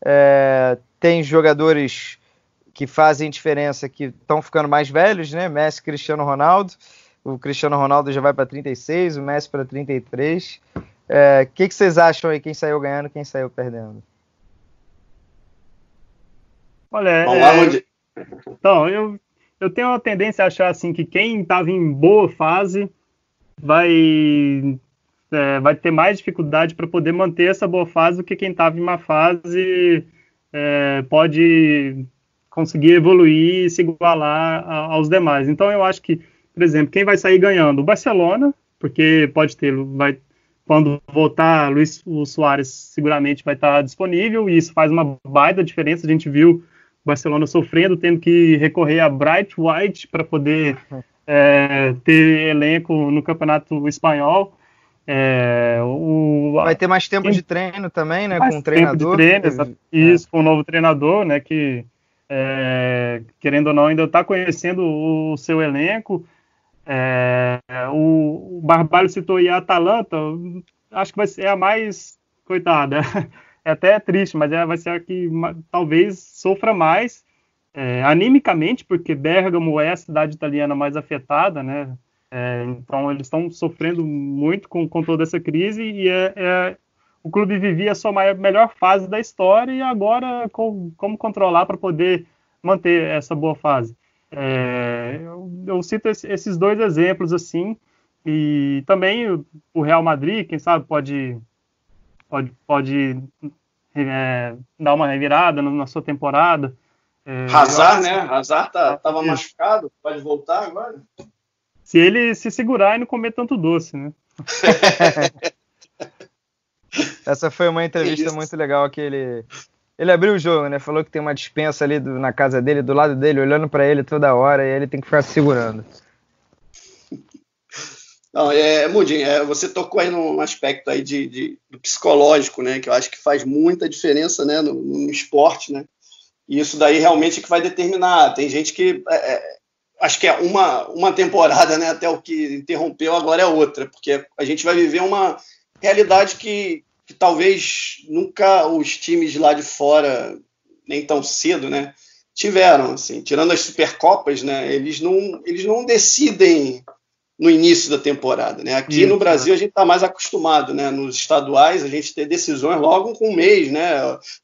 É, tem jogadores que fazem diferença que estão ficando mais velhos, né? Messi, Cristiano Ronaldo. o Cristiano Ronaldo já vai para 36, o Messi para 33. O é, que, que vocês acham aí? Quem saiu ganhando, quem saiu perdendo? Olha, lá, é... então eu, eu tenho uma tendência a achar assim que quem estava em boa fase vai é, vai ter mais dificuldade para poder manter essa boa fase do que quem estava em má fase é, pode conseguir evoluir e se igualar a, aos demais. Então eu acho que, por exemplo, quem vai sair ganhando? O Barcelona, porque pode ter, vai, quando voltar, Luiz o Soares seguramente vai estar disponível e isso faz uma baita diferença. A gente viu o Barcelona sofrendo, tendo que recorrer a Bright White para poder é, ter elenco no campeonato espanhol. É, o, Vai ter mais tempo de treino também, né? Com o treinador. Treino, teve... Isso, com o novo treinador, né? Que é, querendo ou não, ainda está conhecendo o, seu elenco. É, o, o Barbalho citou aí a Atalanta, acho que vai ser a mais coitada. (laughs) É até triste, mas é, vai ser a que talvez sofra mais é, animicamente, porque Bergamo é a cidade italiana mais afetada, né? É, então eles estão sofrendo muito com, com, toda essa crise e é, é o clube vivia a sua maior, melhor fase da história e agora com, como controlar para poder manter essa boa fase. É, eu, eu, cito esses dois exemplos assim e também o Real Madrid, quem sabe pode pode, pode é, dar uma revirada na sua temporada. É, Hazard, né? Hazard tá, tava machucado, pode voltar agora. Se ele se segurar e não comer tanto doce, né? (laughs) Essa foi uma entrevista muito legal que ele ele abriu o jogo, né? Falou que tem uma dispensa ali do, na casa dele, do lado dele, olhando para ele toda hora, e ele tem que ficar se segurando. (laughs) Não, é, Mudinho, é, você tocou aí num aspecto aí de, de, do psicológico, né? Que eu acho que faz muita diferença, né? No, no esporte, né? E isso daí realmente é que vai determinar. Tem gente que é, é, acho que é uma, uma temporada, né? Até o que interrompeu, agora é outra, porque a gente vai viver uma realidade que, que talvez nunca os times lá de fora, nem tão cedo, né? Tiveram, assim, tirando as supercopas, né? Eles não, eles não decidem no início da temporada. Né? Aqui Isso, no Brasil a gente está mais acostumado, né? Nos estaduais a gente ter decisões logo com um mês, né?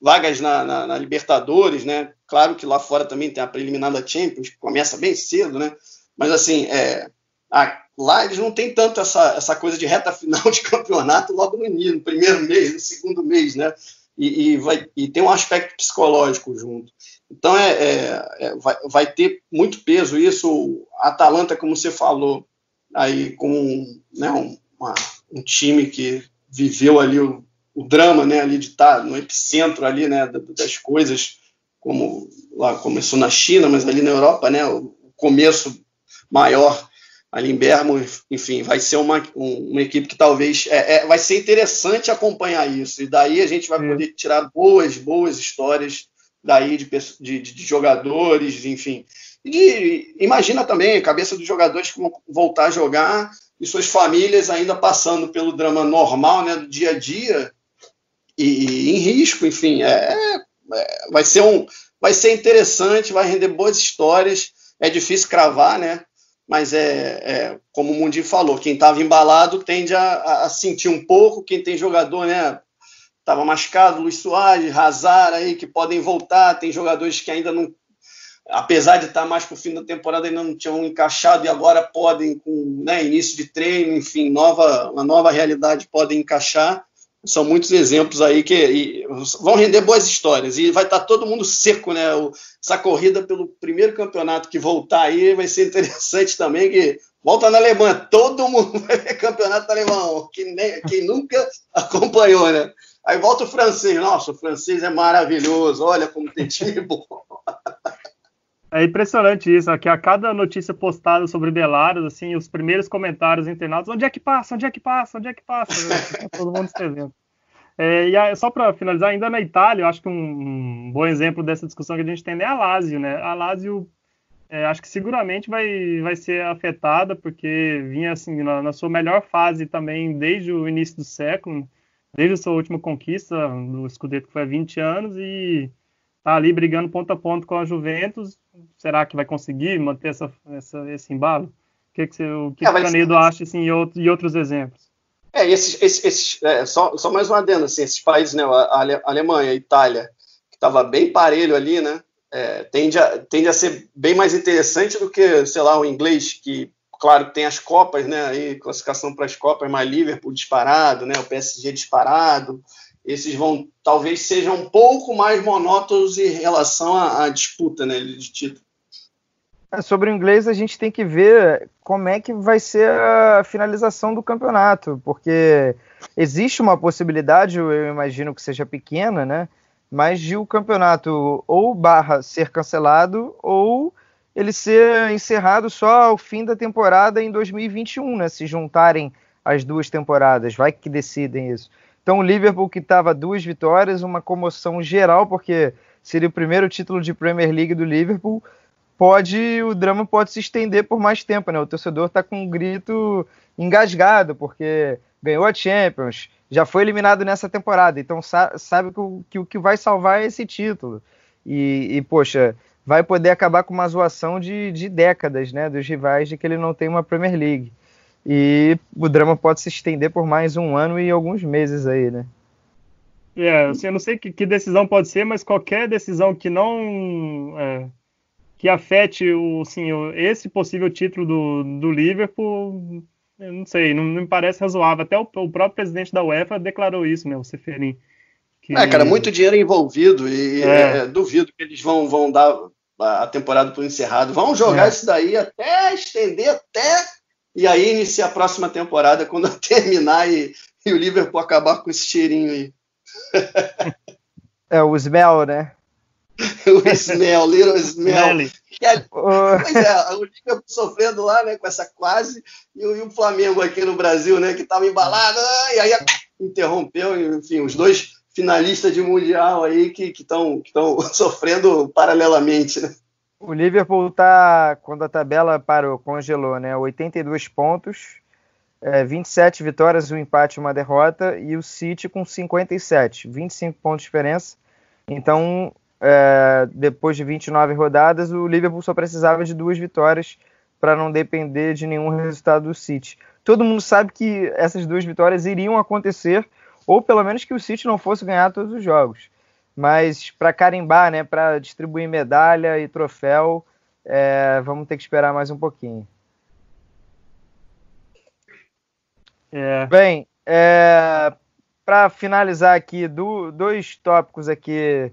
Vagas na, na, na, Libertadores, né? Claro que lá fora também tem a preliminar da Champions, que começa bem cedo, né? Mas assim, é, a, lá eles não tem tanto essa, essa coisa de reta final de (laughs) campeonato logo no início, no primeiro mês, no segundo mês, né? E, e vai, e tem um aspecto psicológico junto. Então é, é, é vai, vai ter muito peso isso. A Atalanta, como você falou, aí com né, um, uma, um time que viveu ali o, o, drama, né, ali de estar no epicentro ali, né, das coisas, como lá começou na China, mas ali na Europa, né, o começo maior ali em Bermo, enfim, vai ser uma, uma equipe que talvez é, é, vai ser interessante acompanhar isso e daí a gente vai é. poder tirar boas, boas histórias daí de, de, de jogadores, enfim, e imagina também a cabeça dos jogadores que vão voltar a jogar e suas famílias ainda passando pelo drama normal né, do dia a dia e, e em risco, enfim, é, é, vai ser um vai ser interessante, vai render boas histórias. É difícil cravar, né? Mas é, é como o Mundi falou, quem estava embalado tende a, a, sentir um pouco, quem tem jogador, né? Estava machucado, Luiz Soares, Hazard aí que podem voltar, tem jogadores que ainda não apesar de estar mais para o fim da temporada, ainda não tinham encaixado e agora podem, com né, início de treino, enfim, nova, uma nova realidade, podem encaixar. São muitos exemplos aí que vão render boas histórias. E vai estar todo mundo seco, né? O, essa corrida pelo primeiro campeonato que voltar aí vai ser interessante também, que volta na Alemanha, todo mundo (laughs) vai ver campeonato alemão, que nem, quem nunca acompanhou, né? Aí volta o francês, nossa, o francês é maravilhoso, olha como tem time bom. É impressionante isso, que a cada notícia postada sobre Belarus, assim, os primeiros comentários internautas, onde é que passa, onde é que passa, onde é que passa? Todo mundo escrevendo. É, e só para finalizar, ainda na Itália, eu acho que um, um, bom exemplo dessa discussão que a gente tem é a Lazio, né? A Lazio, é, acho que seguramente vai, vai ser afetada, porque vinha assim na, na, sua melhor fase também desde o início do século, desde a sua última conquista do Scudetto, que foi há 20 anos, e tá ali brigando ponto a ponto com a Juventus. Será que vai conseguir manter essa, essa, esse embalo? que, que, você, o que, é, que o Canedo acha assim, e, outro, e outros exemplos? É, esses, esses, esses é, só, só mais uma adenda, assim, esses países, né, a, Alemanha, a Itália, que estava bem parelho ali, né, é, tende, a, tende a ser bem mais interessante do que, sei lá, o inglês, que, claro, tem as Copas, né, aí, classificação para as Copas, mais Liverpool disparado, né, o PSG disparado, esses vão, talvez sejam um pouco mais monótonos em relação à, à disputa, né, de título. É, sobre o inglês, a gente tem que ver como é que vai ser a finalização do campeonato, porque existe uma possibilidade, eu imagino que seja pequena, né? Mas de o campeonato ou barra ser cancelado ou ele ser encerrado só ao fim da temporada em 2021, né? Se juntarem as duas temporadas, vai que decidem isso. Então o Liverpool que estava duas vitórias, uma comoção geral, porque seria o primeiro título de Premier League do Liverpool pode o drama pode se estender por mais tempo, né? O torcedor está com um grito engasgado porque ganhou a Champions, já foi eliminado nessa temporada, então sa sabe que o, que que vai salvar é esse título. E, e, poxa, vai poder acabar com uma zoação de, de décadas, né? Dos rivais de que ele não tem uma Premier League. E o drama pode se estender por mais um ano e alguns meses aí, né? É, assim, eu não sei que, que decisão pode ser, mas qualquer decisão que não é que afete o, assim, esse possível título do, do Liverpool, eu não sei, não, não, me parece razoável. Até o, o, próprio presidente da UEFA declarou isso, né, o Seferin. Que... É, cara, muito dinheiro envolvido e é. É, duvido que eles vão, vão dar a temporada por encerrado. Vão jogar é. isso daí até estender até e aí iniciar a próxima temporada quando (laughs) terminar e, e o Liverpool acabar com esse cheirinho aí. (laughs) É, o Smell, né? (laughs) o Smell, Little Smell. É, pois é, o Liverpool sofrendo lá, né, com essa quase, e o, e o Flamengo aqui no Brasil, né, que estava embalado, e aí interrompeu, enfim, os dois finalistas de Mundial aí que estão que sofrendo paralelamente, né. O Liverpool tá, quando a tabela parou, congelou, né, 82 pontos, é, 27 vitórias, um empate e uma derrota, e o City com 57, 25 pontos de diferença. Então, é, depois de 29 rodadas, o Liverpool só precisava de duas vitórias para não depender de nenhum resultado do City. Todo mundo sabe que essas duas vitórias iriam acontecer, ou pelo menos que o City não fosse ganhar todos os jogos. Mas para carimbar, né, para distribuir medalha e troféu, é, vamos ter que esperar mais um pouquinho. É. Bem, é, para finalizar aqui, do, dois tópicos aqui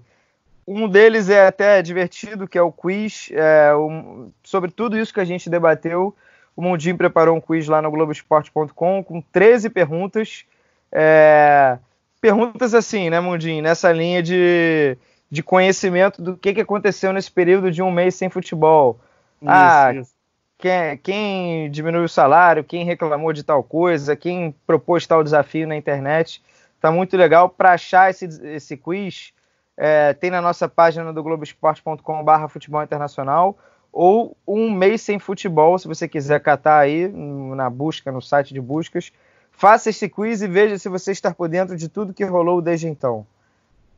um deles é até divertido, que é o quiz. É, um, sobre tudo isso que a gente debateu, o Mundinho preparou um quiz lá no Globoesporte.com com 13 perguntas. É, perguntas assim, né, Mundinho? Nessa linha de, de conhecimento do que, que aconteceu nesse período de um mês sem futebol. Isso, ah, isso. Quem, quem diminuiu o salário, quem reclamou de tal coisa, quem propôs tal desafio na internet. Tá muito legal. Para achar esse, esse quiz, é, tem na nossa página do globoesporte.com.br futebol internacional ou um mês sem futebol, se você quiser catar aí na busca, no site de buscas. Faça esse quiz e veja se você está por dentro de tudo que rolou desde então.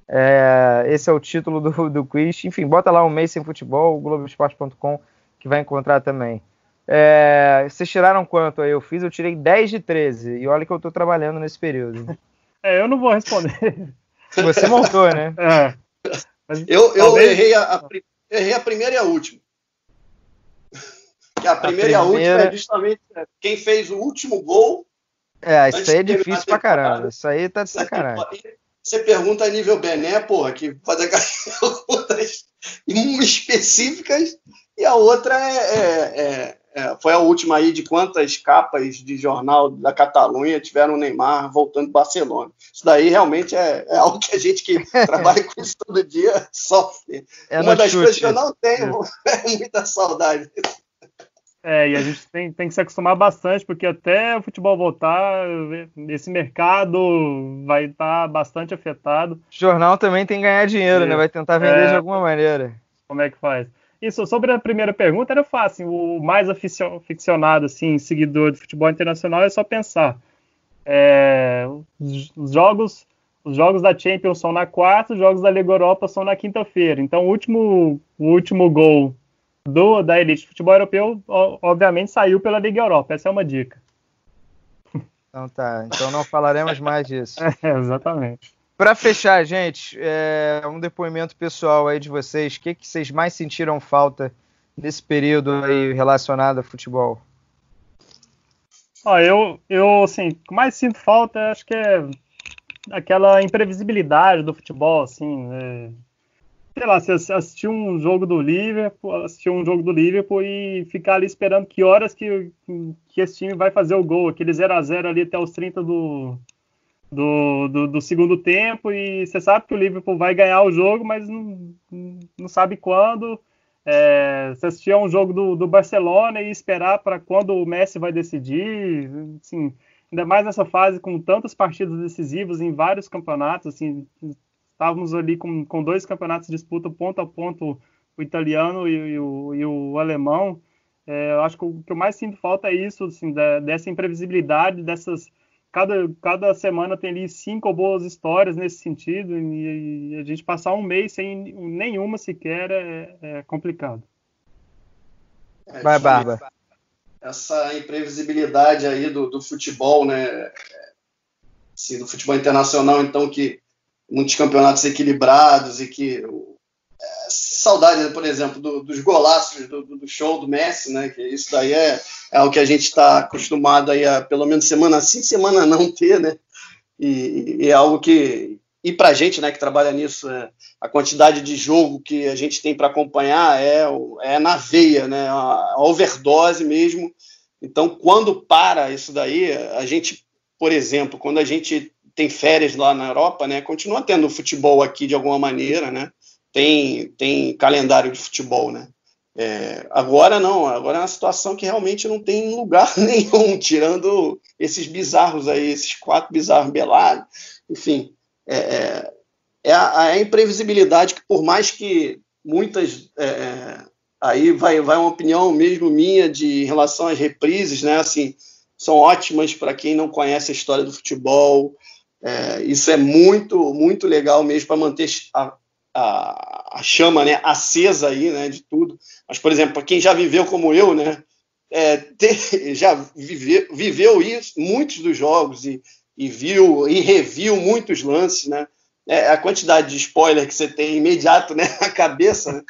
É, esse é o título do, do quiz. Enfim, bota lá um mês sem futebol, globoesporte.com, que vai encontrar também. É, vocês tiraram quanto aí? Eu fiz, eu tirei 10 de 13. E olha que eu estou trabalhando nesse período. (laughs) É, eu não vou responder. Você montou, né? (laughs) É. eu eu talvez... errei, a, a, errei a primeira e a última. (laughs) Que a primeira, a primeira, e a última é justamente quem fez o último gol. É, isso aí é difícil pra caramba. Isso aí tá de sacanagem. Você pergunta a nível Bené, porra, que faz aquelas (laughs) perguntas específicas, e a outra é, é, é é, foi a última aí de quantas capas de jornal da Catalunha tiveram o Neymar voltando do Barcelona. Isso daí realmente é, é algo que a gente que (laughs) trabalha com isso todo dia sofre. É Uma das chute. coisas que eu não tenho é, (laughs) é muita saudade. É, e a gente tem, tem que se acostumar bastante, porque até o futebol voltar, esse mercado vai estar tá bastante afetado. O jornal também tem que ganhar dinheiro, é. né? Vai tentar vender é. de alguma maneira. Como é que faz? Isso, sobre a primeira pergunta, era fácil. O mais aficionado, assim, seguidor de futebol internacional é só pensar. É, os jogos os jogos da Champions são na quarta, os jogos da Liga Europa são na quinta-feira. Então, o último, o último gol do, da elite de futebol europeu, obviamente, saiu pela Liga Europa. Essa é uma dica. Então tá, então não falaremos mais disso. (laughs) É, exatamente. Para fechar, gente, é, um depoimento pessoal aí de vocês. O que, que vocês mais sentiram falta nesse período aí relacionado a futebol? Ó, eu, eu, assim, o que mais sinto falta, acho que é aquela imprevisibilidade do futebol, assim, é, sei lá, você assistir um jogo do Liverpool, assistir um jogo do Liverpool e ficar ali esperando que horas que, que esse time vai fazer o gol, aquele 0 a 0 ali até os 30 do, do, do, do, segundo tempo, e você sabe que o Liverpool vai ganhar o jogo, mas não, não sabe quando. É, você assistir a um jogo do, do Barcelona e esperar para quando o Messi vai decidir, assim, ainda mais nessa fase com tantas partidas decisivas em vários campeonatos, assim, estávamos ali com, com dois campeonatos de disputa ponto a ponto, o italiano e, e, o, e o, alemão. É, eu acho que o que eu mais sinto falta é isso, assim, da, dessa imprevisibilidade, dessas. Cada, cada semana tem ali cinco boas histórias nesse sentido, e, e a gente passar um mês sem nenhuma sequer é, é complicado. É, Vai, Barba. Essa imprevisibilidade aí do, do futebol, né? Assim, do futebol internacional, então, que muitos campeonatos equilibrados e que é, saudade, por exemplo, do, dos golaços do, do, show do Messi, né? Que isso daí é, é o que a gente está acostumado aí a pelo menos semana sim, semana não ter, né? E, e é algo que e para a gente, né, que trabalha nisso, é, a quantidade de jogo que a gente tem para acompanhar é, é na veia, né? A overdose mesmo. Então, quando para isso daí, a gente, por exemplo, quando a gente tem férias lá na Europa, né? Continua tendo futebol aqui de alguma maneira, né? Tem, tem calendário de futebol, né? É, agora não, agora é uma situação que realmente não tem lugar (laughs) nenhum, tirando esses bizarros aí, esses quatro bizarros belados, enfim, é, é, é a, é a, imprevisibilidade que por mais que muitas é, é, aí vai, vai uma opinião mesmo minha de em relação às reprises, né? Assim, são ótimas para quem não conhece a história do futebol, é, isso é muito, muito legal mesmo para manter a, a, a, chama né, acesa aí, né, de tudo. Mas, por exemplo, para quem já viveu como eu, né, é, ter, (laughs) já vive, viveu isso, muitos dos jogos e, e, viu e reviu muitos lances, né, é, a quantidade de spoiler que você tem imediato né, (laughs) na cabeça, né,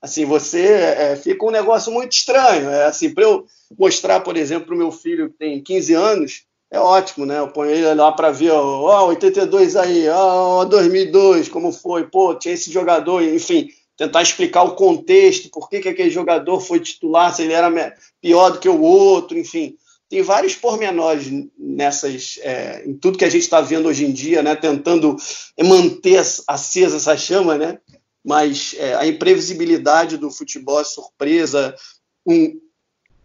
assim, você é, fica um negócio muito estranho. É, assim, para eu mostrar, por exemplo, para o meu filho que tem 15 anos, é ótimo, né? Eu ponho ele lá para ver, ó, 82 aí, ó, 2002, como foi, pô, tinha esse jogador, enfim, tentar explicar o contexto, por que, que aquele jogador foi titular, se ele era pior do que o outro, enfim. Tem vários pormenores nessas, é, em tudo que a gente está vendo hoje em dia, né? Tentando manter acesa essa chama, né? Mas é, a imprevisibilidade do futebol, a surpresa, um,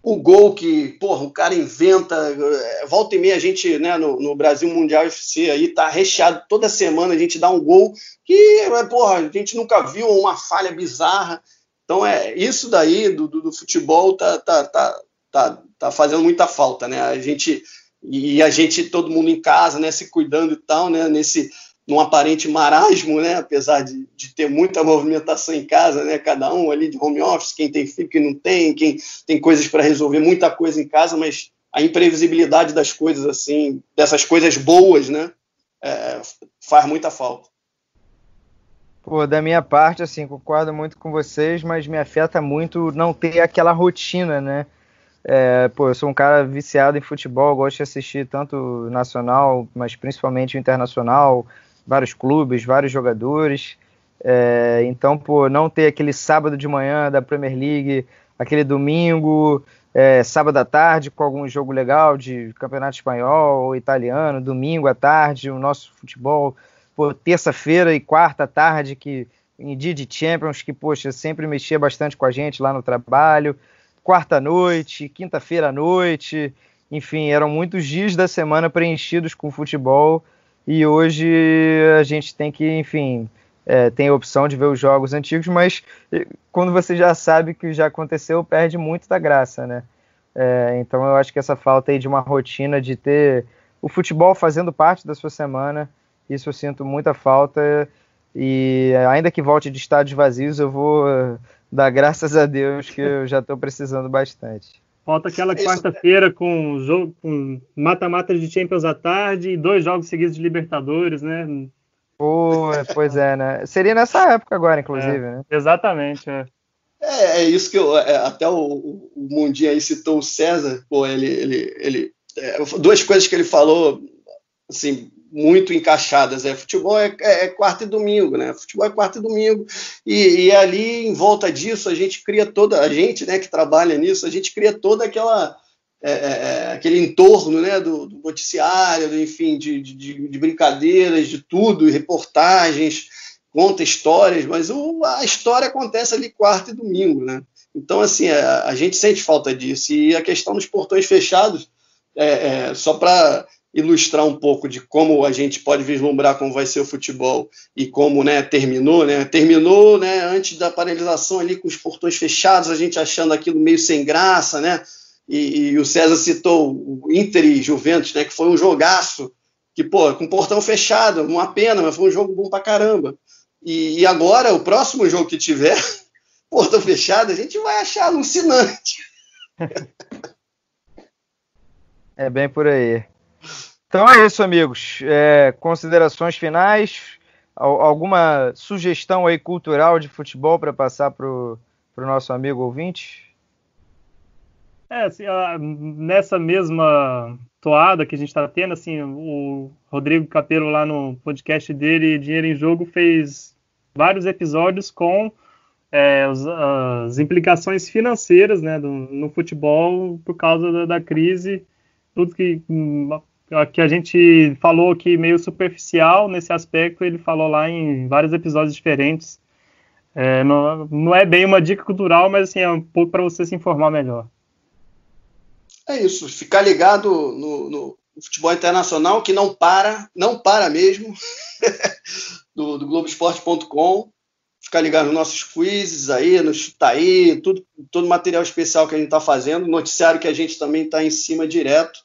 o gol que, porra, o cara inventa, é, volta e meia a gente, né, no, no Brasil Mundial FC aí tá recheado toda semana a gente dá um gol que, é, porra, a gente nunca viu uma falha bizarra. Então é isso daí do, do, do futebol tá, tá, tá, tá, tá fazendo muita falta, né? A gente e a gente todo mundo em casa, né, se cuidando e tal, né, nesse num aparente marasmo, né? apesar de, de, ter muita movimentação em casa, né? cada um ali de home office, quem tem filho, quem não tem, quem tem coisas para resolver, muita coisa em casa, mas a imprevisibilidade das coisas, assim, dessas coisas boas, né? É, faz muita falta. Pô, da minha parte, assim, concordo muito com vocês, mas me afeta muito não ter aquela rotina, né? É, pô, eu sou um cara viciado em futebol, gosto de assistir tanto nacional, mas principalmente internacional, vários clubes, vários jogadores. É, então, por não ter aquele sábado de manhã da Premier League, aquele domingo, é, sábado à tarde com algum jogo legal de campeonato espanhol ou italiano, domingo à tarde, o nosso futebol, terça-feira e quarta à tarde, que em dia de Champions, que, poxa, sempre mexia bastante com a gente lá no trabalho, quarta noite, quinta-feira à noite, enfim, eram muitos dias da semana preenchidos com futebol e hoje a gente tem que, enfim, é, tem a opção de ver os jogos antigos, mas quando você já sabe que já aconteceu, perde muito da graça, né? É, então eu acho que essa falta aí de uma rotina, de ter o futebol fazendo parte da sua semana, isso eu sinto muita falta. E ainda que volte de estádios vazios, eu vou dá (laughs) graças a Deus que eu já estou precisando bastante. Falta aquela quarta-feira com jogo com mata-mata de Champions à tarde e dois jogos seguidos de Libertadores, né? Pô, pois é, né? Seria nessa época agora, inclusive, é, né? Exatamente, é. É, é isso que eu. É, até o, o Mundinho aí citou o César, pô, ele. ele, ele é, duas coisas que ele falou, assim, muito encaixadas. É, futebol é, é, é, quarta e domingo, né? Futebol é quarta e domingo. E, e, ali, em volta disso, a gente cria toda. A gente, né, que trabalha nisso, a gente cria toda aquela. É, é, é aquele entorno né, do, do noticiário, do, enfim, de, de, de, brincadeiras, de tudo, reportagens, conta histórias, mas o, a história acontece ali quarta e domingo, né? Então, assim, a, a gente sente falta disso. E a questão dos portões fechados, é, só para ilustrar um pouco de como a gente pode vislumbrar como vai ser o futebol e como né, terminou, né? Terminou né, antes da paralisação ali com os portões fechados, a gente achando aquilo meio sem graça, né? E, e o César citou o Inter e Juventus, né? Que foi um jogaço, que, pô, com portão fechado, uma pena, mas foi um jogo bom pra caramba. E, e agora, o próximo jogo que tiver, (laughs) portão fechado, a gente vai achar alucinante. (laughs) É bem por aí. Então é isso, amigos. É, considerações finais? Alguma sugestão aí cultural de futebol para passar para o nosso amigo ouvinte? É, assim, nessa mesma toada que a gente está tendo, assim, o Rodrigo Capelo lá no podcast dele, Dinheiro em Jogo, fez vários episódios com é, as, as, implicações financeiras né, do, no futebol por causa da, da crise, tudo que que a gente falou aqui meio superficial nesse aspecto, ele falou lá em vários episódios diferentes. É, não, não é bem uma dica cultural, mas assim, é um pouco para você se informar melhor. É isso, ficar ligado no, no futebol internacional que não para, não para mesmo, (laughs) do, do Globoesporte.com. Ficar ligado nos nossos quizzes aí, no Chutaí, tudo, todo material especial que a gente está fazendo, noticiário que a gente também está em cima direto.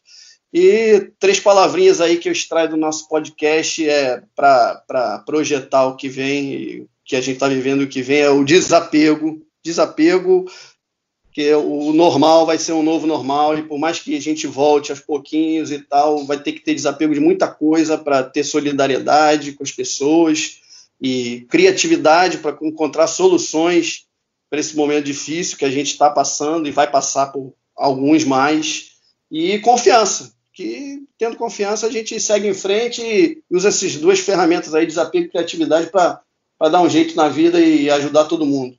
E três palavrinhas aí que eu extraio do nosso podcast é para projetar o que vem, que a gente está vivendo o que vem, é o desapego. Desapego, que é o normal vai ser um novo normal, e por mais que a gente volte aos pouquinhos e tal, vai ter que ter desapego de muita coisa para ter solidariedade com as pessoas e criatividade para encontrar soluções para esse momento difícil que a gente está passando e vai passar por alguns mais. E confiança, que tendo confiança a gente segue em frente e usa essas duas ferramentas aí, desapego e criatividade, para dar um jeito na vida e ajudar todo mundo.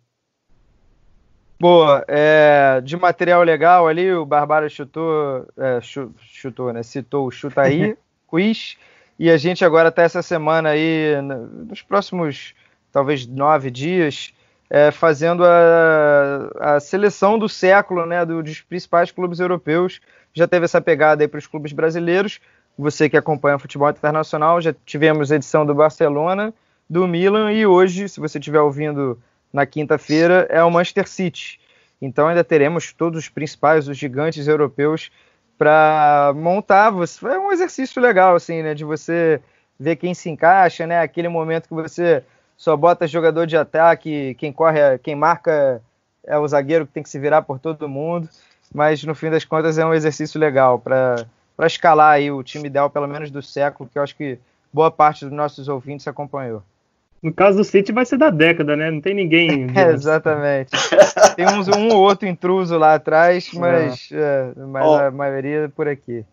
Boa, é, de material legal ali, o Barbara chutou, é, chutou, né? Citou o Chuta aí, (laughs) quiz, e a gente agora está essa semana aí, nos próximos talvez nove dias, é, fazendo a, a, seleção do século, né? Do, dos principais clubes europeus já teve essa pegada aí para os clubes brasileiros. Você que acompanha o futebol internacional, já tivemos edição do Barcelona, do Milan e hoje, se você estiver ouvindo na quinta-feira, é o Manchester City. Então ainda teremos todos os principais, os gigantes europeus para montar. É um exercício legal assim, né, de você ver quem se encaixa, né? Aquele momento que você só bota jogador de ataque, quem corre, quem marca é o zagueiro que tem que se virar por todo mundo mas no fim das contas é um exercício legal para escalar aí o time ideal, pelo menos do século, que eu acho que boa parte dos nossos ouvintes acompanhou. No caso do City vai ser da década, né? Não tem ninguém. (laughs) é, exatamente. Tem uns, um ou outro intruso lá atrás, mas, é. É, mas oh. a maioria por aqui.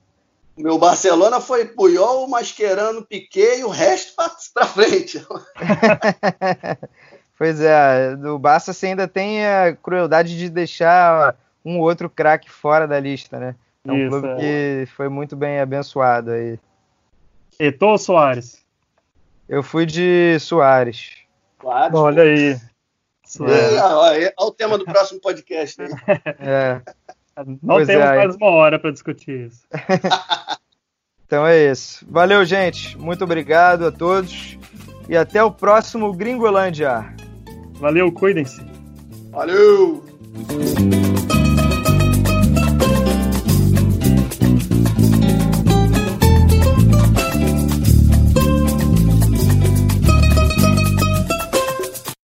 Meu Barcelona foi Puyol, Mascherano, Piquet e o resto para frente. (laughs) pois é, do Barça você ainda tem a crueldade de deixar um outro craque fora da lista, né? É um Isso, clube é. que foi muito bem abençoado aí. Eto'o ou Soares? Eu fui de Soares. Claro. Olha aí. É. Olha o tema do próximo podcast. Aí. (laughs) É. Não pois temos é, mais uma hora para discutir isso. (laughs) então é isso. Valeu, gente. Muito obrigado a todos. E até o próximo Gringolândia. Valeu, cuidem-se. Valeu!